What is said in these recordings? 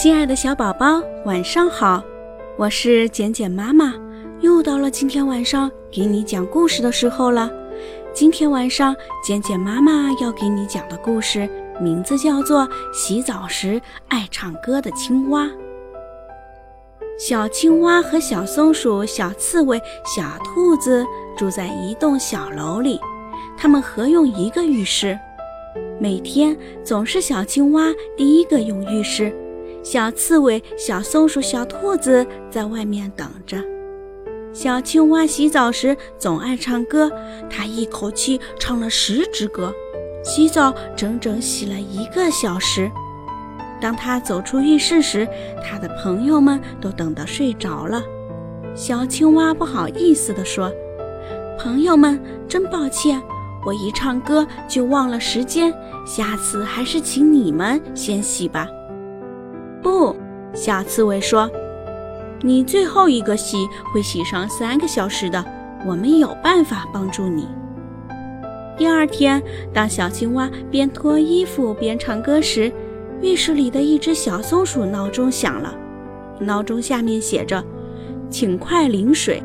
亲爱的小宝宝，晚上好！我是简简妈妈，又到了今天晚上给你讲故事的时候了。今天晚上，简简妈妈要给你讲的故事名字叫做《洗澡时爱唱歌的青蛙》。小青蛙和小松鼠、小刺猬、小兔子住在一栋小楼里，他们合用一个浴室。每天总是小青蛙第一个用浴室。小刺猬、小松鼠、小兔子在外面等着。小青蛙洗澡时总爱唱歌，它一口气唱了十支歌，洗澡整整洗了一个小时。当他走出浴室时，他的朋友们都等得睡着了。小青蛙不好意思地说：“朋友们，真抱歉，我一唱歌就忘了时间，下次还是请你们先洗吧。”不，小刺猬说：“你最后一个洗会洗上三个小时的，我们有办法帮助你。”第二天，当小青蛙边脱衣服边唱歌时，浴室里的一只小松鼠闹钟响了，闹钟下面写着：“请快淋水。”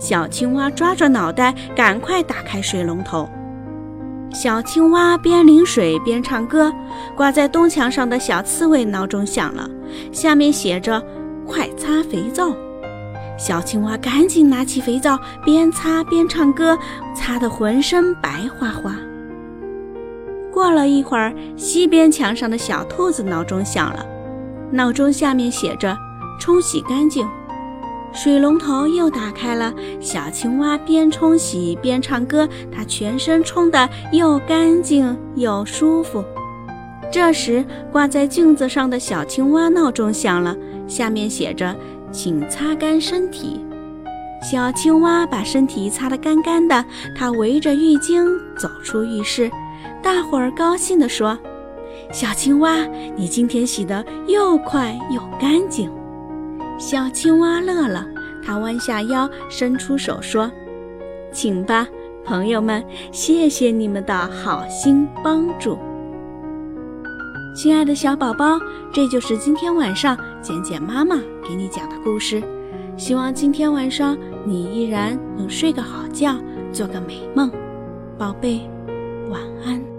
小青蛙抓着脑袋，赶快打开水龙头。小青蛙边淋水边唱歌，挂在东墙上的小刺猬闹钟响了，下面写着“快擦肥皂”。小青蛙赶紧拿起肥皂，边擦边唱歌，擦得浑身白花花。过了一会儿，西边墙上的小兔子闹钟响了，闹钟下面写着“冲洗干净”。水龙头又打开了，小青蛙边冲洗边唱歌，它全身冲得又干净又舒服。这时，挂在镜子上的小青蛙闹钟响了，下面写着“请擦干身体”。小青蛙把身体擦得干干的，它围着浴巾走出浴室，大伙儿高兴地说：“小青蛙，你今天洗得又快又干净。”小青蛙乐了，它弯下腰，伸出手说：“请吧，朋友们，谢谢你们的好心帮助。”亲爱的小宝宝，这就是今天晚上简简妈妈给你讲的故事。希望今天晚上你依然能睡个好觉，做个美梦，宝贝，晚安。